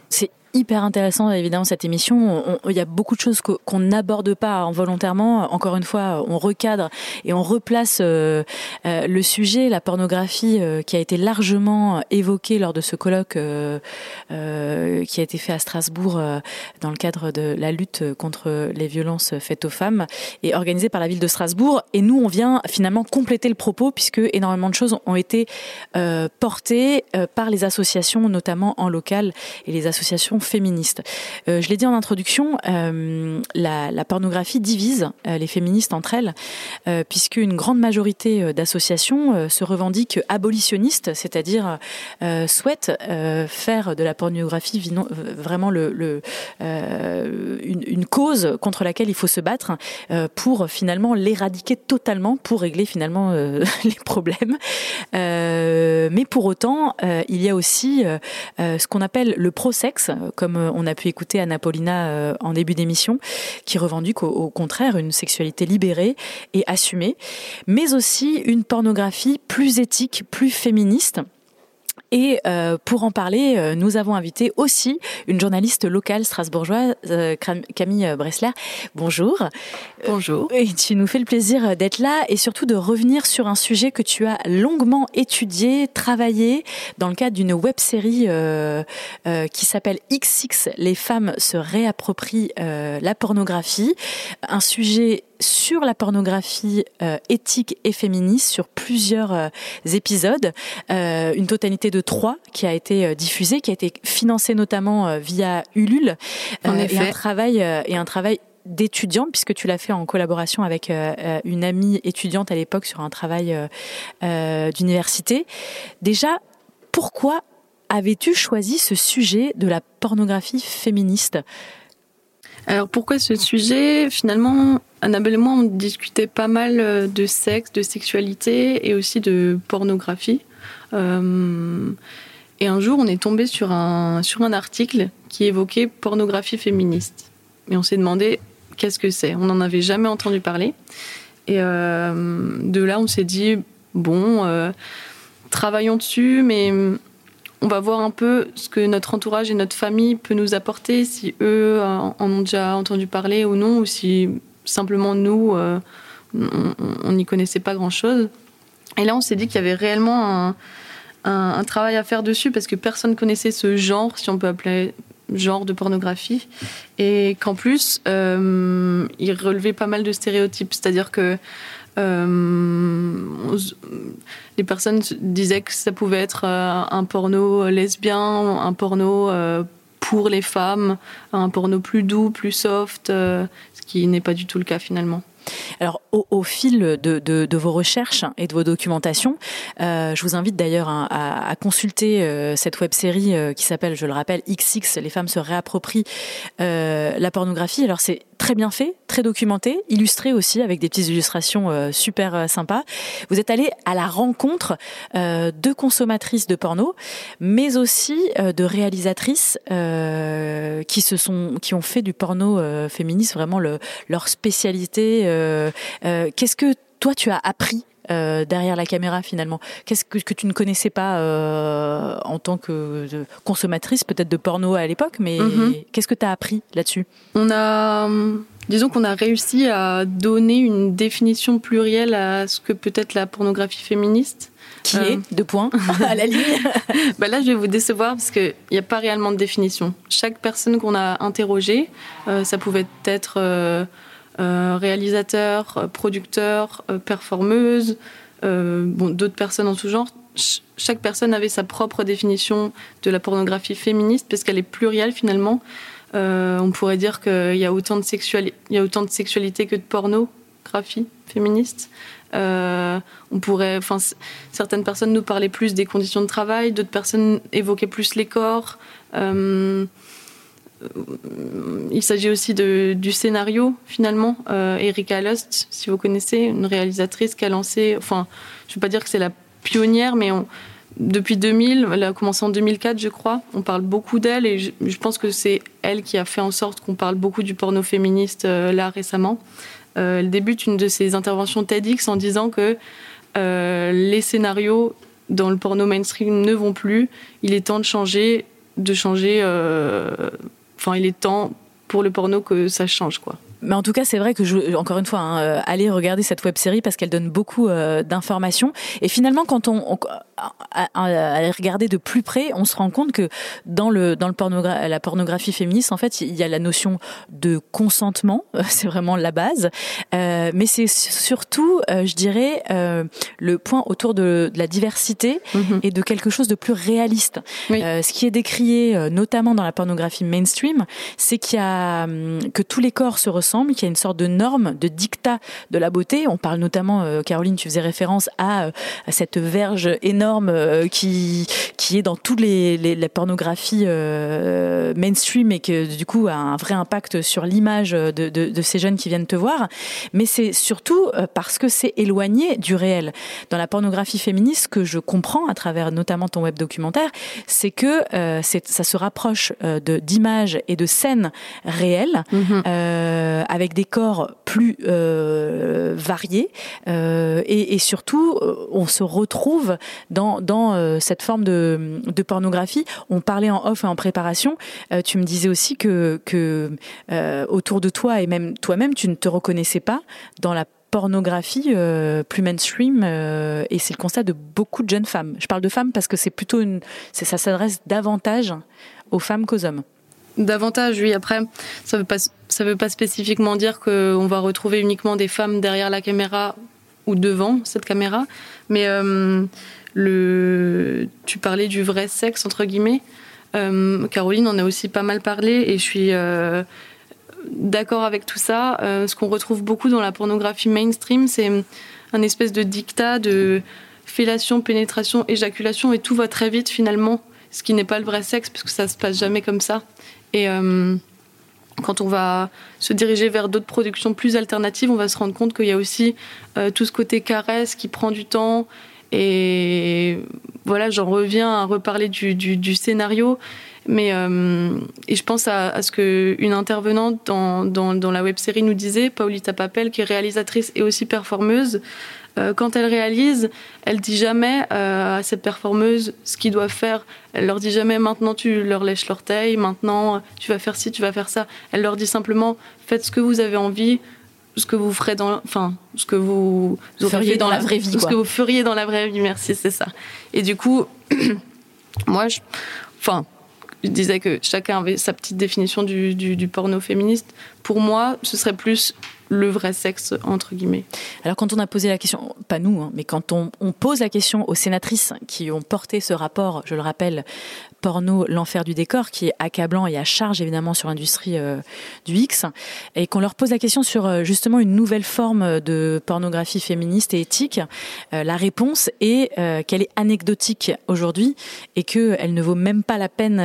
C'est hyper intéressant évidemment cette émission. Il y a beaucoup de choses qu'on n'aborde pas involontairement. Encore une fois, on recadre et on replace euh, euh, le sujet, la pornographie, euh, qui a été largement évoqué lors de ce colloque qui a été fait à Strasbourg dans le cadre de la lutte contre les violences faites aux femmes et organisé par la ville de Strasbourg. Et nous, on vient finalement compléter le propos puisque énormément de choses ont été portées par les associations, notamment en local et les associations féministe. Euh, je l'ai dit en introduction, euh, la, pornographie divise euh, les féministes entre elles, euh, puisque une grande majorité d'associations se revendiquent abolitionnistes, c'est-à-dire souhaitent faire de la pornographie vraiment une, une, cause contre laquelle il faut se battre pour finalement l'éradiquer totalement, pour régler finalement les problèmes. mais pour autant, il y a aussi ce qu'on appelle le pro-sexe, comme euh, on a pu écouter Anna Paulina euh, en début d'émission, qui revendique au, au contraire une sexualité libérée et assumée, mais aussi une pornographie plus éthique, plus féministe. Et euh, pour en parler, euh, nous avons invité aussi une journaliste locale strasbourgeoise, euh, Camille Bressler. Bonjour. Bonjour. Et tu nous fais le plaisir d'être là et surtout de revenir sur un sujet que tu as longuement étudié, travaillé dans le cadre d'une web série euh, euh, qui s'appelle XX. Les femmes se réapproprient euh, la pornographie. Un sujet sur la pornographie euh, éthique et féministe sur plusieurs euh, épisodes, euh, une totalité de trois qui a été diffusée, qui a été financée notamment via Ulule, en et un travail et un travail d'étudiante, puisque tu l'as fait en collaboration avec une amie étudiante à l'époque sur un travail d'université. Déjà, pourquoi avais-tu choisi ce sujet de la pornographie féministe? Alors pourquoi ce sujet? Finalement, Annabelle et moi, on discutait pas mal euh, de sexe, de sexualité et aussi de pornographie. Euh, et un jour, on est tombé sur un, sur un article qui évoquait pornographie féministe. Et on s'est demandé qu'est-ce que c'est? On n'en avait jamais entendu parler. Et euh, de là, on s'est dit, bon, travaillons dessus, mais on va voir un peu ce que notre entourage et notre famille peut nous apporter, si eux en ont déjà entendu parler ou non, ou si simplement nous, euh, on n'y connaissait pas grand-chose. Et là, on s'est dit qu'il y avait réellement un, travail à faire dessus parce que personne connaissait ce genre, si on peut appeler genre de pornographie, et qu'en plus, euh, il relevait pas mal de stéréotypes. C'est-à-dire que euh, les personnes disaient que ça pouvait être un porno lesbien, un porno pour les femmes, un porno plus doux, plus soft, ce qui n'est pas du tout le cas finalement. Alors, au, fil de, vos recherches et de vos documentations, euh, je vous invite d'ailleurs à, consulter euh, cette web série euh, qui s'appelle, je le rappelle, XX, les femmes se réapproprient la pornographie. Alors, c'est très bien fait, très documenté, illustré aussi avec des petites illustrations super sympas. Vous êtes allé à la rencontre de consommatrices de porno, mais aussi de réalisatrices qui se sont, qui ont fait du porno féministe vraiment leur spécialité euh, euh, qu'est-ce que toi tu as appris euh, derrière la caméra finalement Qu'est-ce que, que, tu ne connaissais pas en tant que consommatrice peut-être de porno à l'époque, mais mhm. qu'est-ce que tu as appris là-dessus? On a, disons qu'on a réussi à donner une définition plurielle à ce que peut être la pornographie féministe. Qui est Deux points à la ligne? bah là, je vais vous décevoir parce qu'il n'y a pas réellement de définition. Chaque personne qu'on a interrogée, ça pouvait être euh, réalisateur, euh, producteur, euh, performeuse, bon, d'autres personnes en tout genre. chaque personne avait sa propre définition de la pornographie féministe parce qu'elle est plurielle finalement. on pourrait dire qu'il y a autant de sexualité, que de pornographie féministe. on pourrait, enfin, certaines personnes nous parlaient plus des conditions de travail, d'autres personnes évoquaient plus les corps. Il s'agit aussi du scénario, finalement. Euh, Erika Lust, si vous connaissez, une réalisatrice qui a lancé, enfin, je ne veux pas dire que c'est la pionnière, mais depuis 2000, elle a commencé en 2004, je crois. On parle beaucoup d'elle et je, pense que c'est elle qui a fait en sorte qu'on parle beaucoup du porno féministe euh, là récemment. elle débute une de ses interventions TEDx en disant que les scénarios dans le porno mainstream ne vont plus. Il est temps de changer, de changer enfin, il est temps pour le porno que ça change, quoi. Mais en tout cas, c'est vrai que je, encore une fois, hein, euh, allez regarder cette web série parce qu'elle donne beaucoup euh, d'informations. Et finalement, quand on, on à, à, regarder de plus près, on se rend compte que dans le dans le pornogra la pornographie féministe, en fait, il y a la notion de consentement, c'est vraiment la base. Euh, mais c'est surtout, euh, je dirais, le point autour de, de la diversité mm-hmm. et de quelque chose de plus réaliste. ce qui est décrié notamment dans la pornographie mainstream, c'est qu'il y a hum, que tous les corps se ressemblent qu'il y a une sorte de norme, de dictat de la beauté. On parle notamment, euh, Caroline, tu faisais référence à, euh, cette verge énorme euh, qui qui est dans toutes les, les, pornographies mainstream et que du coup a un vrai impact sur l'image de, de, de, ces jeunes qui viennent te voir. Mais c'est surtout parce que c'est éloigné du réel. Dans la pornographie féministe, ce que je comprends à travers notamment ton web documentaire, c'est que ça se rapproche d'images et de scènes réelles. Mm-hmm. Euh, avec des corps plus euh, variés euh, et, surtout on se retrouve dans, dans cette forme de, de, pornographie. On parlait en off et en préparation. tu me disais aussi que, que autour de toi et même toi-même, tu ne te reconnaissais pas dans la pornographie plus mainstream et c'est le constat de beaucoup de jeunes femmes. Je parle de femmes parce que c'est plutôt une, ça s'adresse davantage aux femmes qu'aux hommes. Davantage, oui. Après, ça veut pas ça veut pas spécifiquement dire qu'on va retrouver uniquement des femmes derrière la caméra ou devant cette caméra, mais le, tu parlais du vrai sexe entre guillemets. Caroline en a aussi pas mal parlé et je suis d'accord avec tout ça. ce qu'on retrouve beaucoup dans la pornographie mainstream, c'est un espèce de dictat de fellation, pénétration, éjaculation, et tout va très vite finalement, ce qui n'est pas le vrai sexe, puisque ça se passe jamais comme ça. Et euh, quand on va se diriger vers d'autres productions plus alternatives, on va se rendre compte qu'il y a aussi euh, tout ce côté caresse qui prend du temps. Et voilà, j'en reviens à reparler du, scénario. Mais euh, et je pense à, ce qu'une intervenante dans, dans, la web série nous disait, Paulita Papel, qui est réalisatrice et aussi performeuse, euh, quand elle réalise, elle dit jamais euh, à cette performeuse ce qu'ils doivent faire. Elle leur dit jamais maintenant tu leur lèches l'orteil, maintenant tu vas faire ci, tu vas faire ça. Elle leur dit simplement faites ce que vous avez envie, ce que vous ferez dans, enfin, ce que vous, feriez dans, la vraie vie, ce que vous feriez dans la vraie vie. Merci, c'est ça. Et du coup, moi, je, enfin, je disais que chacun avait sa petite définition du, porno féministe. Pour moi, ce serait plus le vrai sexe, entre guillemets. Alors quand on a posé la question, pas nous, hein, mais quand on, pose la question aux sénatrices qui ont porté ce rapport, je le rappelle, porno L'enfer du décor, qui est accablant et à charge évidemment sur l'industrie euh, du X, et qu'on leur pose la question sur euh, justement une nouvelle forme de pornographie féministe et éthique, euh, la réponse est qu'elle est anecdotique aujourd'hui et qu'elle ne vaut même pas la peine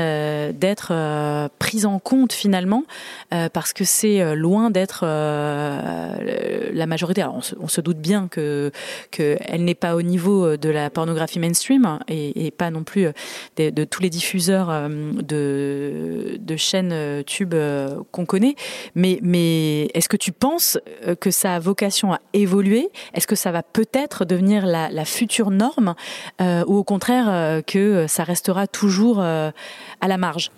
d'être prise en compte finalement, parce que c'est loin d'être la majorité. On se, doute bien que qu'elle n'est pas au niveau de la pornographie mainstream et, pas non plus de, de tous les diffuseurs euh, de, de chaînes euh, tubes euh, qu'on connaît. Mais, mais est-ce que tu penses que ça a vocation à évoluer Est-ce que ça va peut-être devenir la, future norme ou au contraire que ça restera toujours à la marge?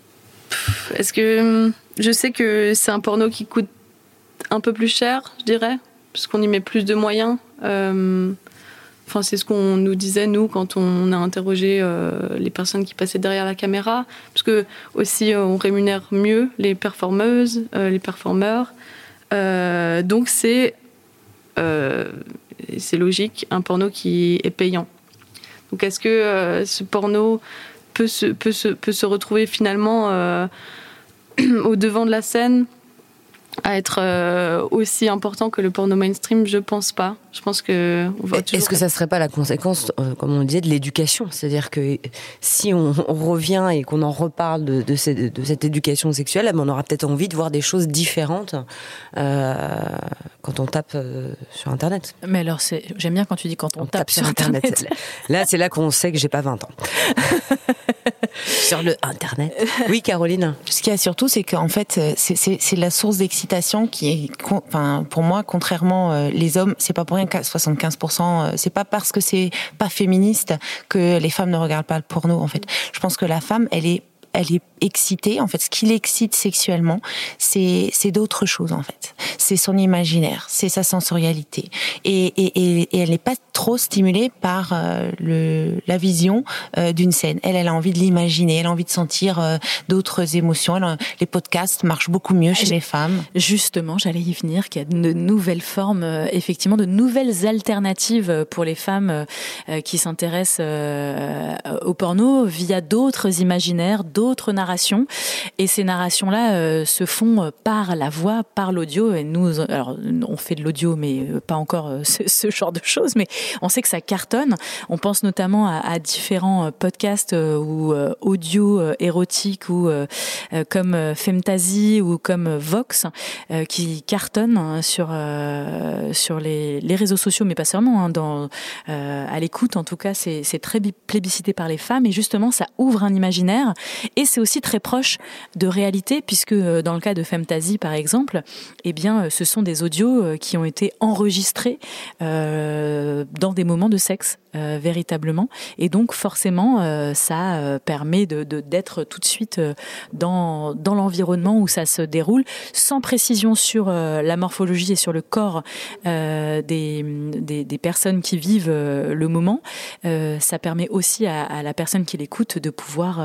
Est-ce que je sais que c'est un porno qui coûte un peu plus cher, je dirais, puisqu'on y met plus de moyens. Enfin, c'est ce qu'on nous disait, nous, quand on a interrogé euh, les personnes qui passaient derrière la caméra. Parce que, aussi, euh, on rémunère mieux les performeuses, euh, les performeurs. donc, c'est, c'est logique, un porno qui est payant. Donc, est-ce que ce porno peut se, peut, se, peut se retrouver finalement au devant de la scène? À être euh, aussi important que le porno mainstream, je pense pas. Je pense que Est-ce que ça serait pas la conséquence, euh, comme on disait, de l'éducation? C'est-à-dire que si on, revient et qu'on en reparle de, de, cette, éducation sexuelle, on aura peut-être envie de voir des choses différentes euh, quand on tape sur Internet. Mais alors, j'aime bien quand tu dis quand on, tape, sur Internet. Là, c'est là qu'on sait que j'ai pas 20 ans. sur le Internet. Oui, Caroline. Ce qu'il y a surtout, c'est qu'en fait, c'est la source d'excitation qui est, enfin, pour moi, contrairement euh, les hommes, c'est pas pour rien qu'à 75%, euh, c'est pas parce que c'est pas féministe que les femmes ne regardent pas le porno. En fait, je pense que la femme, elle est elle est excitée. En fait, ce qui l'excite sexuellement, c'est c'est d'autres choses en fait. C'est son imaginaire, c'est sa sensorialité, et, et, et, elle n'est pas trop stimulée par euh, le la vision euh, d'une scène. Elle, elle a envie de l'imaginer, elle a envie de sentir euh, d'autres émotions. les podcasts marchent beaucoup mieux chez les femmes. Justement, j'allais y venir, qu'il y a de nouvelles formes, effectivement, de nouvelles alternatives pour les femmes qui s'intéressent au porno via d'autres imaginaires, d'autres narrations. Et ces narrations-là euh, se font euh, par la voix, par l'audio. Et nous, alors, on fait de l'audio, mais euh, pas encore ce, genre de choses. Mais on sait que ça cartonne. On pense notamment à, différents podcasts ou audio érotiques ou comme Femtasy ou comme Vox qui cartonnent hein, sur sur les, les, réseaux sociaux, mais pas seulement. Hein, dans à l'écoute, en tout cas, c'est très plébiscité par les femmes et justement, ça ouvre un imaginaire et c'est aussi très proche de réalité, puisque euh, dans le cas de Femtasy, par exemple, eh bien, euh, ce sont des audios euh, qui ont été enregistrés dans des moments de sexe. véritablement et donc forcément ça permet de d'être tout de suite dans dans l'environnement où ça se déroule sans précision sur la morphologie et sur le corps des, des, des personnes qui vivent le moment ça permet aussi à, à la personne qui l'écoute de pouvoir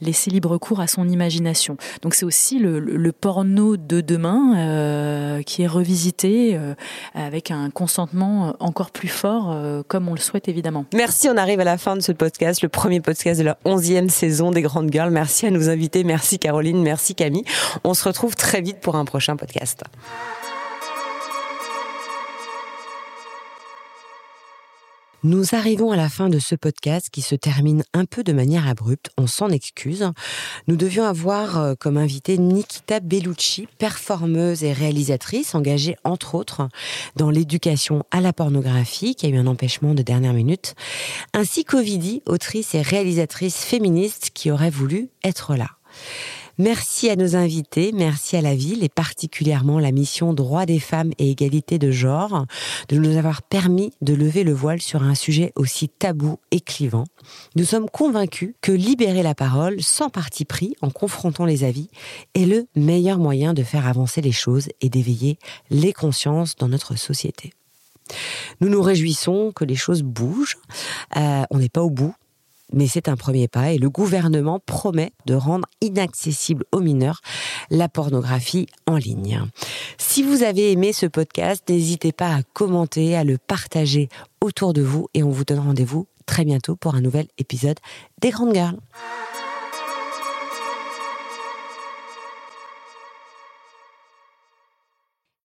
laisser libre cours à son imagination. Donc c'est aussi le, porno de demain euh, qui est revisité euh, avec un consentement encore plus fort, comme on le souhaite évidemment. Merci, on arrive à la fin de ce podcast, le premier podcast de la onzième saison des Grandes Girls. Merci à nos invités, merci Caroline, merci Camille. On se retrouve très vite pour un prochain podcast. Nous arrivons à la fin de ce podcast qui se termine un peu de manière abrupte, on s'en excuse. Nous devions avoir euh, comme invité Nikita Bellucci, performeuse et réalisatrice engagée entre autres dans l'éducation à la pornographie qui a eu un empêchement de dernière minute, ainsi qu'Ovidie, autrice et réalisatrice féministe qui aurait voulu être là. Merci à nos invités, merci à la ville et particulièrement la mission Droit des femmes et égalité de genre de nous avoir permis de lever le voile sur un sujet aussi tabou et clivant. Nous sommes convaincus que libérer la parole sans parti pris en confrontant les avis est le meilleur moyen de faire avancer les choses et d'éveiller les consciences dans notre société. Nous nous réjouissons que les choses bougent. Euh, on n'est pas au bout, mais c'est un premier pas et le gouvernement promet de rendre inaccessible aux mineurs la pornographie en ligne. Si vous avez aimé ce podcast, n'hésitez pas à commenter, à le partager autour de vous et on vous donne rendez-vous très bientôt pour un nouvel épisode des Grandes Girls.